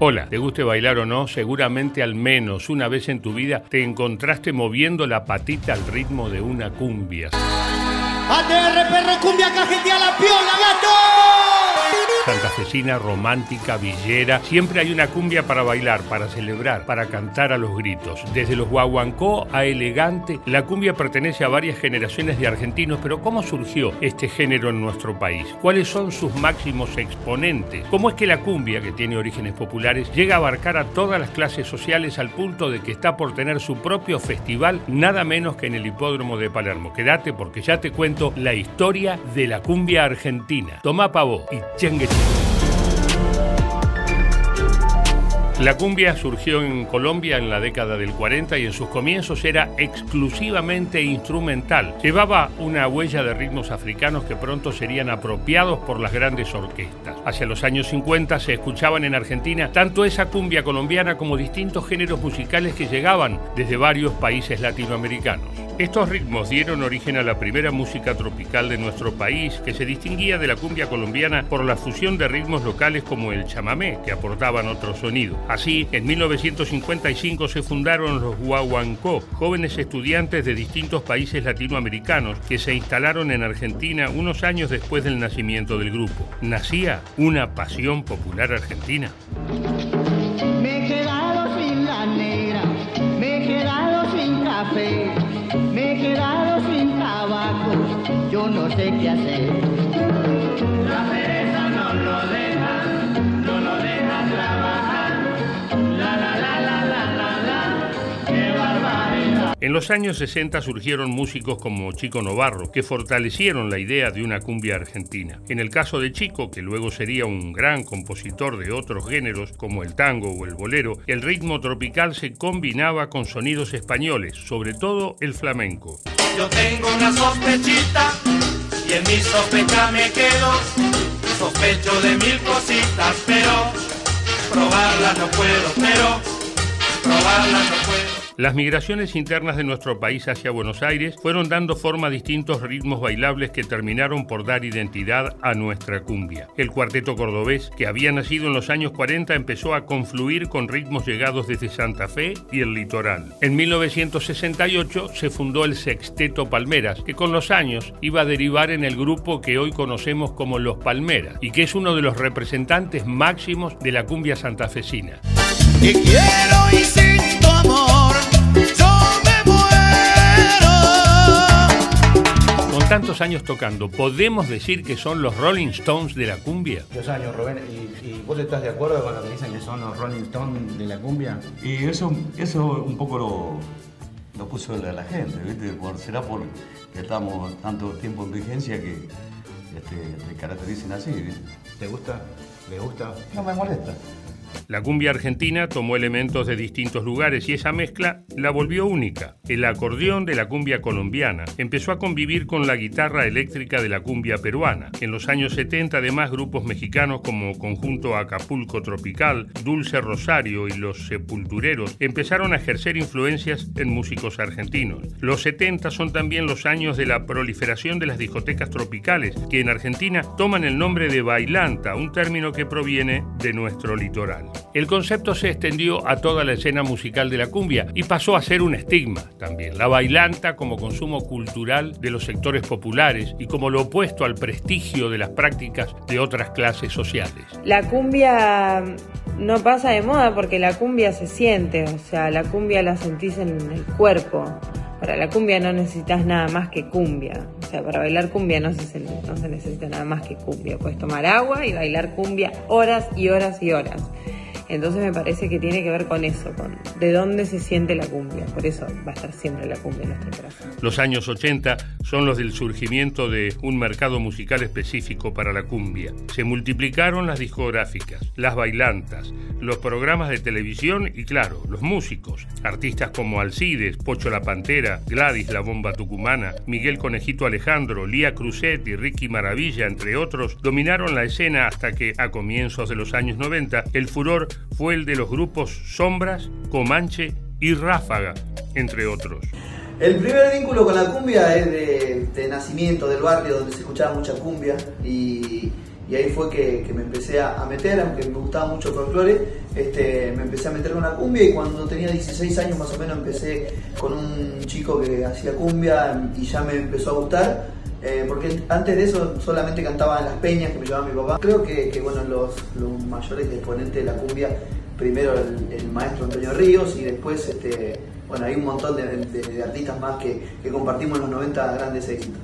Hola, te guste bailar o no, seguramente al menos una vez en tu vida te encontraste moviendo la patita al ritmo de una cumbia. Perro cumbia cajetea la piola, santafesina, romántica, villera. Siempre hay una cumbia para bailar, para celebrar, para cantar a los gritos. Desde los guaguancó a elegante, la cumbia pertenece a varias generaciones de argentinos, pero ¿cómo surgió este género en nuestro país? ¿Cuáles son sus máximos exponentes? ¿Cómo es que la cumbia, que tiene orígenes populares, llega a abarcar a todas las clases sociales al punto de que está por tener su propio festival, nada menos que en el hipódromo de Palermo? Quédate porque ya te cuento la historia de la cumbia argentina. Toma pavo y chengue la cumbia surgió en Colombia en la década del 40 y en sus comienzos era exclusivamente instrumental. Llevaba una huella de ritmos africanos que pronto serían apropiados por las grandes orquestas. Hacia los años 50 se escuchaban en Argentina tanto esa cumbia colombiana como distintos géneros musicales que llegaban desde varios países latinoamericanos. Estos ritmos dieron origen a la primera música tropical de nuestro país, que se distinguía de la cumbia colombiana por la fusión de ritmos locales como el chamamé, que aportaban otro sonido. Así, en 1955 se fundaron los Guaguancó, jóvenes estudiantes de distintos países latinoamericanos que se instalaron en Argentina unos años después del nacimiento del grupo. Nacía una pasión popular argentina. Me he quedado sin la negra, me he quedado sin café me he quedado sin tabaco, yo no sé qué hacer. En los años 60 surgieron músicos como Chico Novarro, que fortalecieron la idea de una cumbia argentina. En el caso de Chico, que luego sería un gran compositor de otros géneros como el tango o el bolero, el ritmo tropical se combinaba con sonidos españoles, sobre todo el flamenco. Yo tengo una sospechita y en mi sospecha me quedo. Sospecho de mil cositas, pero probarla no puedo, pero probarla no. Las migraciones internas de nuestro país hacia Buenos Aires fueron dando forma a distintos ritmos bailables que terminaron por dar identidad a nuestra cumbia. El cuarteto cordobés, que había nacido en los años 40, empezó a confluir con ritmos llegados desde Santa Fe y el litoral. En 1968 se fundó el Sexteto Palmeras, que con los años iba a derivar en el grupo que hoy conocemos como Los Palmeras y que es uno de los representantes máximos de la cumbia santafesina. Tantos años tocando, ¿podemos decir que son los Rolling Stones de la cumbia? Dos años, Rubén. ¿Y, vos estás de acuerdo con lo que dicen que son los Rolling Stones de la cumbia? Y eso, eso un poco lo, lo puso la gente, ¿viste? Por, será por que estamos tanto tiempo en vigencia que este, te caractericen así, ¿viste? ¿Te gusta? ¿Le gusta? No me molesta. La cumbia argentina tomó elementos de distintos lugares y esa mezcla la volvió única. El acordeón de la cumbia colombiana empezó a convivir con la guitarra eléctrica de la cumbia peruana. En los años 70 además grupos mexicanos como Conjunto Acapulco Tropical, Dulce Rosario y Los Sepultureros empezaron a ejercer influencias en músicos argentinos. Los 70 son también los años de la proliferación de las discotecas tropicales, que en Argentina toman el nombre de bailanta, un término que proviene de nuestro litoral. El concepto se extendió a toda la escena musical de la cumbia y pasó a ser un estigma también. La bailanta como consumo cultural de los sectores populares y como lo opuesto al prestigio de las prácticas de otras clases sociales. La cumbia no pasa de moda porque la cumbia se siente, o sea, la cumbia la sentís en el cuerpo. Para la cumbia no necesitas nada más que cumbia. O sea, para bailar cumbia no se, no se necesita nada más que cumbia. Puedes tomar agua y bailar cumbia horas y horas y horas. Entonces me parece que tiene que ver con eso, con de dónde se siente la cumbia. Por eso va a estar siempre la cumbia en nuestro corazón. Los años 80 son los del surgimiento de un mercado musical específico para la cumbia. Se multiplicaron las discográficas, las bailantas, los programas de televisión y claro, los músicos. Artistas como Alcides, Pocho la Pantera, Gladys la Bomba Tucumana, Miguel Conejito Alejandro, Lía Cruzet y Ricky Maravilla, entre otros, dominaron la escena hasta que, a comienzos de los años 90, el furor fue el de los grupos Sombras, Comanche y Ráfaga, entre otros. El primer vínculo con la cumbia es de, nacimiento del barrio donde se escuchaba mucha cumbia y, ahí fue que, me empecé a, meter, aunque me gustaba mucho folclore, este, me empecé a meter con la cumbia y cuando tenía 16 años más o menos empecé con un chico que hacía cumbia y ya me empezó a gustar. Eh, porque antes de eso solamente cantaba en las peñas que me llevaba mi papá. Creo que, bueno, los, mayores exponentes de la cumbia, primero el, maestro Antonio Ríos y después este, bueno, hay un montón de, artistas más que, que compartimos los 90 grandes éxitos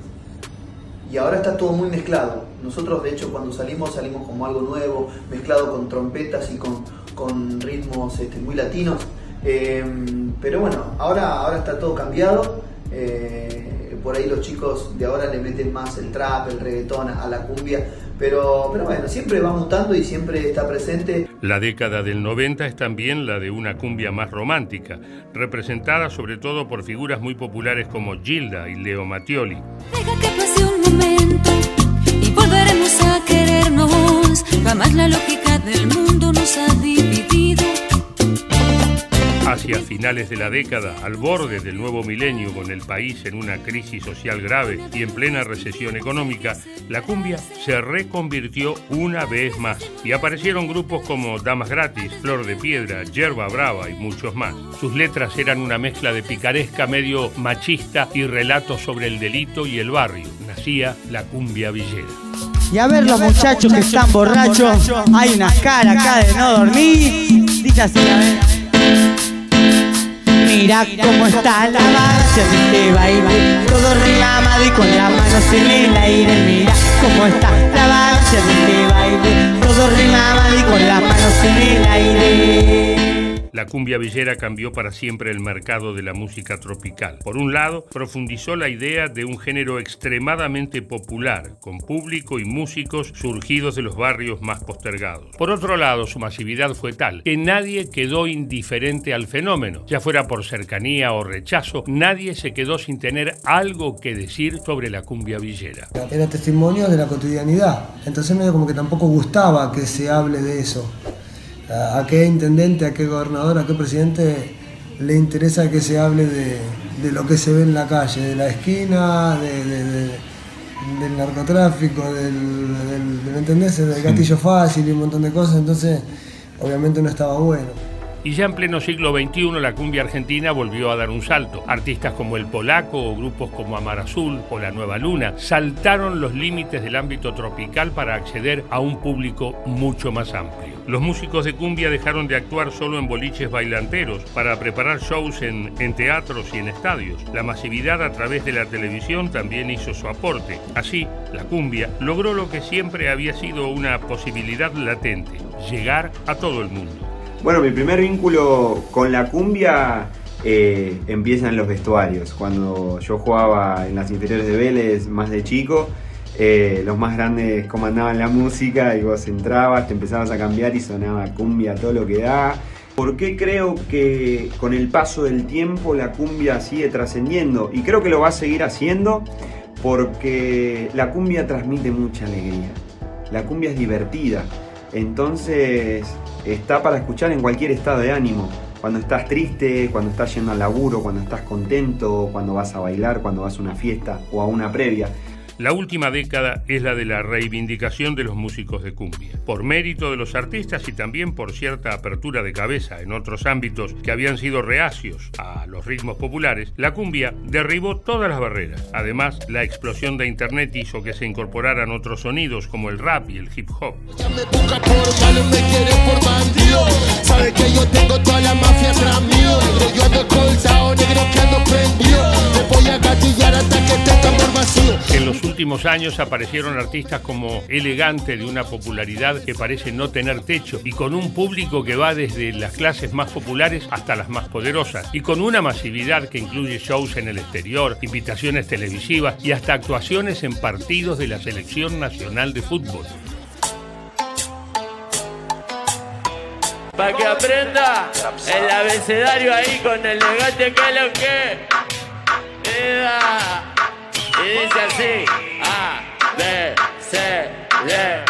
y ahora está todo muy mezclado. Nosotros de hecho cuando salimos salimos como algo nuevo, mezclado con trompetas y con, con ritmos este, muy latinos. Em, pero bueno, ahora, ahora está todo cambiado. Eh, por ahí los chicos de ahora le meten más el trap, el reggaetón a la cumbia. Pero, pero bueno, siempre va mutando y siempre está presente. La década del 90 es también la de una cumbia más romántica, representada sobre todo por figuras muy populares como Gilda y Leo Mattioli. Deja que pase un momento y volveremos a querernos. Jamás la lógica del mundo nos ha dividido Hacia finales de la década, al borde del nuevo milenio, con el país en una crisis social grave y en plena recesión económica, la cumbia se reconvirtió una vez más y aparecieron grupos como Damas Gratis, Flor de Piedra, Yerba Brava y muchos más. Sus letras eran una mezcla de picaresca medio machista y relatos sobre el delito y el barrio. Nacía la cumbia villera. Y a ver los muchachos que están borrachos, hay una cara acá de no dormir. Dice así, a ver. Mira cómo está la base de este baile Todo remamado y con las manos en el aire. Mira cómo está la base de este baile Todo remamado y con las manos en el aire la cumbia villera cambió para siempre el mercado de la música tropical. Por un lado, profundizó la idea de un género extremadamente popular, con público y músicos surgidos de los barrios más postergados. Por otro lado, su masividad fue tal que nadie quedó indiferente al fenómeno, ya fuera por cercanía o rechazo, nadie se quedó sin tener algo que decir sobre la cumbia villera. Era testimonio de la cotidianidad, entonces medio como que tampoco gustaba que se hable de eso a, qué intendente, a qué gobernador, a qué presidente le interesa que se hable de, lo que se ve en la calle, de la esquina, del narcotráfico, del, del, del gatillo fácil y un montón de cosas, entonces obviamente no estaba bueno. Y ya en pleno siglo XXI la cumbia argentina volvió a dar un salto. Artistas como El Polaco o grupos como Amar Azul o La Nueva Luna saltaron los límites del ámbito tropical para acceder a un público mucho más amplio. Los músicos de cumbia dejaron de actuar solo en boliches bailanteros para preparar shows en, en teatros y en estadios. La masividad a través de la televisión también hizo su aporte. Así, la cumbia logró lo que siempre había sido una posibilidad latente, llegar a todo el mundo. Bueno, mi primer vínculo con la cumbia eh, empieza en los vestuarios. Cuando yo jugaba en las inferiores de Vélez, más de chico, eh, los más grandes comandaban la música y vos entrabas, te empezabas a cambiar y sonaba cumbia todo lo que da. ¿Por qué creo que con el paso del tiempo la cumbia sigue trascendiendo? Y creo que lo va a seguir haciendo porque la cumbia transmite mucha alegría. La cumbia es divertida. Entonces está para escuchar en cualquier estado de ánimo. Cuando estás triste, cuando estás yendo al laburo, cuando estás contento, cuando vas a bailar, cuando vas a una fiesta o a una previa. La última década es la de la reivindicación de los músicos de cumbia. Por mérito de los artistas y también por cierta apertura de cabeza en otros ámbitos que habían sido reacios a los ritmos populares, la cumbia derribó todas las barreras. Además, la explosión de Internet hizo que se incorporaran otros sonidos como el rap y el hip hop. En los últimos años aparecieron artistas como Elegante de una popularidad que parece no tener techo y con un público que va desde las clases más populares hasta las más poderosas y con una masividad que incluye shows en el exterior, invitaciones televisivas y hasta actuaciones en partidos de la selección nacional de fútbol. Para que aprenda el abecedario ahí con el elegante que lo que. Y dice así, A, B, C, D.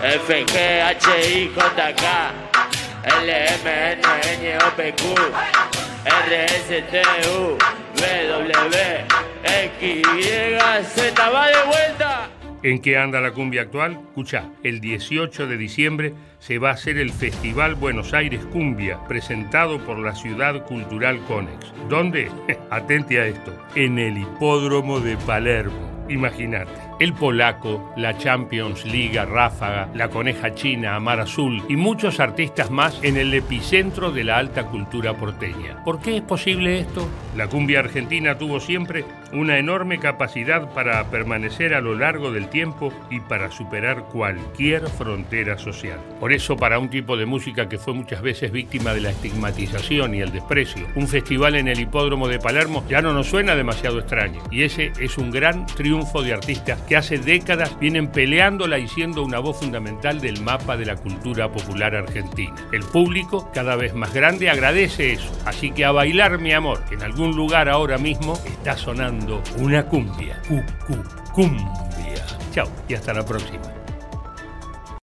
F, G, H, I, J, K, L, M, N, N, O, P, Q, R, S, T, U, V, W, X, Y, Z, va de vuelta. ¿En qué anda la cumbia actual? Escucha, el 18 de diciembre se va a hacer el Festival Buenos Aires Cumbia, presentado por la Ciudad Cultural Conex. ¿Dónde? Atente a esto, en el Hipódromo de Palermo. Imagínate el polaco, la Champions League, Ráfaga, la coneja china, Amar Azul y muchos artistas más en el epicentro de la alta cultura porteña. ¿Por qué es posible esto? La cumbia argentina tuvo siempre una enorme capacidad para permanecer a lo largo del tiempo y para superar cualquier frontera social. Por eso, para un tipo de música que fue muchas veces víctima de la estigmatización y el desprecio, un festival en el hipódromo de Palermo ya no nos suena demasiado extraño. Y ese es un gran triunfo de artistas que hace décadas vienen peleándola y siendo una voz fundamental del mapa de la cultura popular argentina. El público, cada vez más grande, agradece eso. Así que a bailar, mi amor, en algún lugar ahora mismo está sonando una cumbia. cumbia. Chao y hasta la próxima.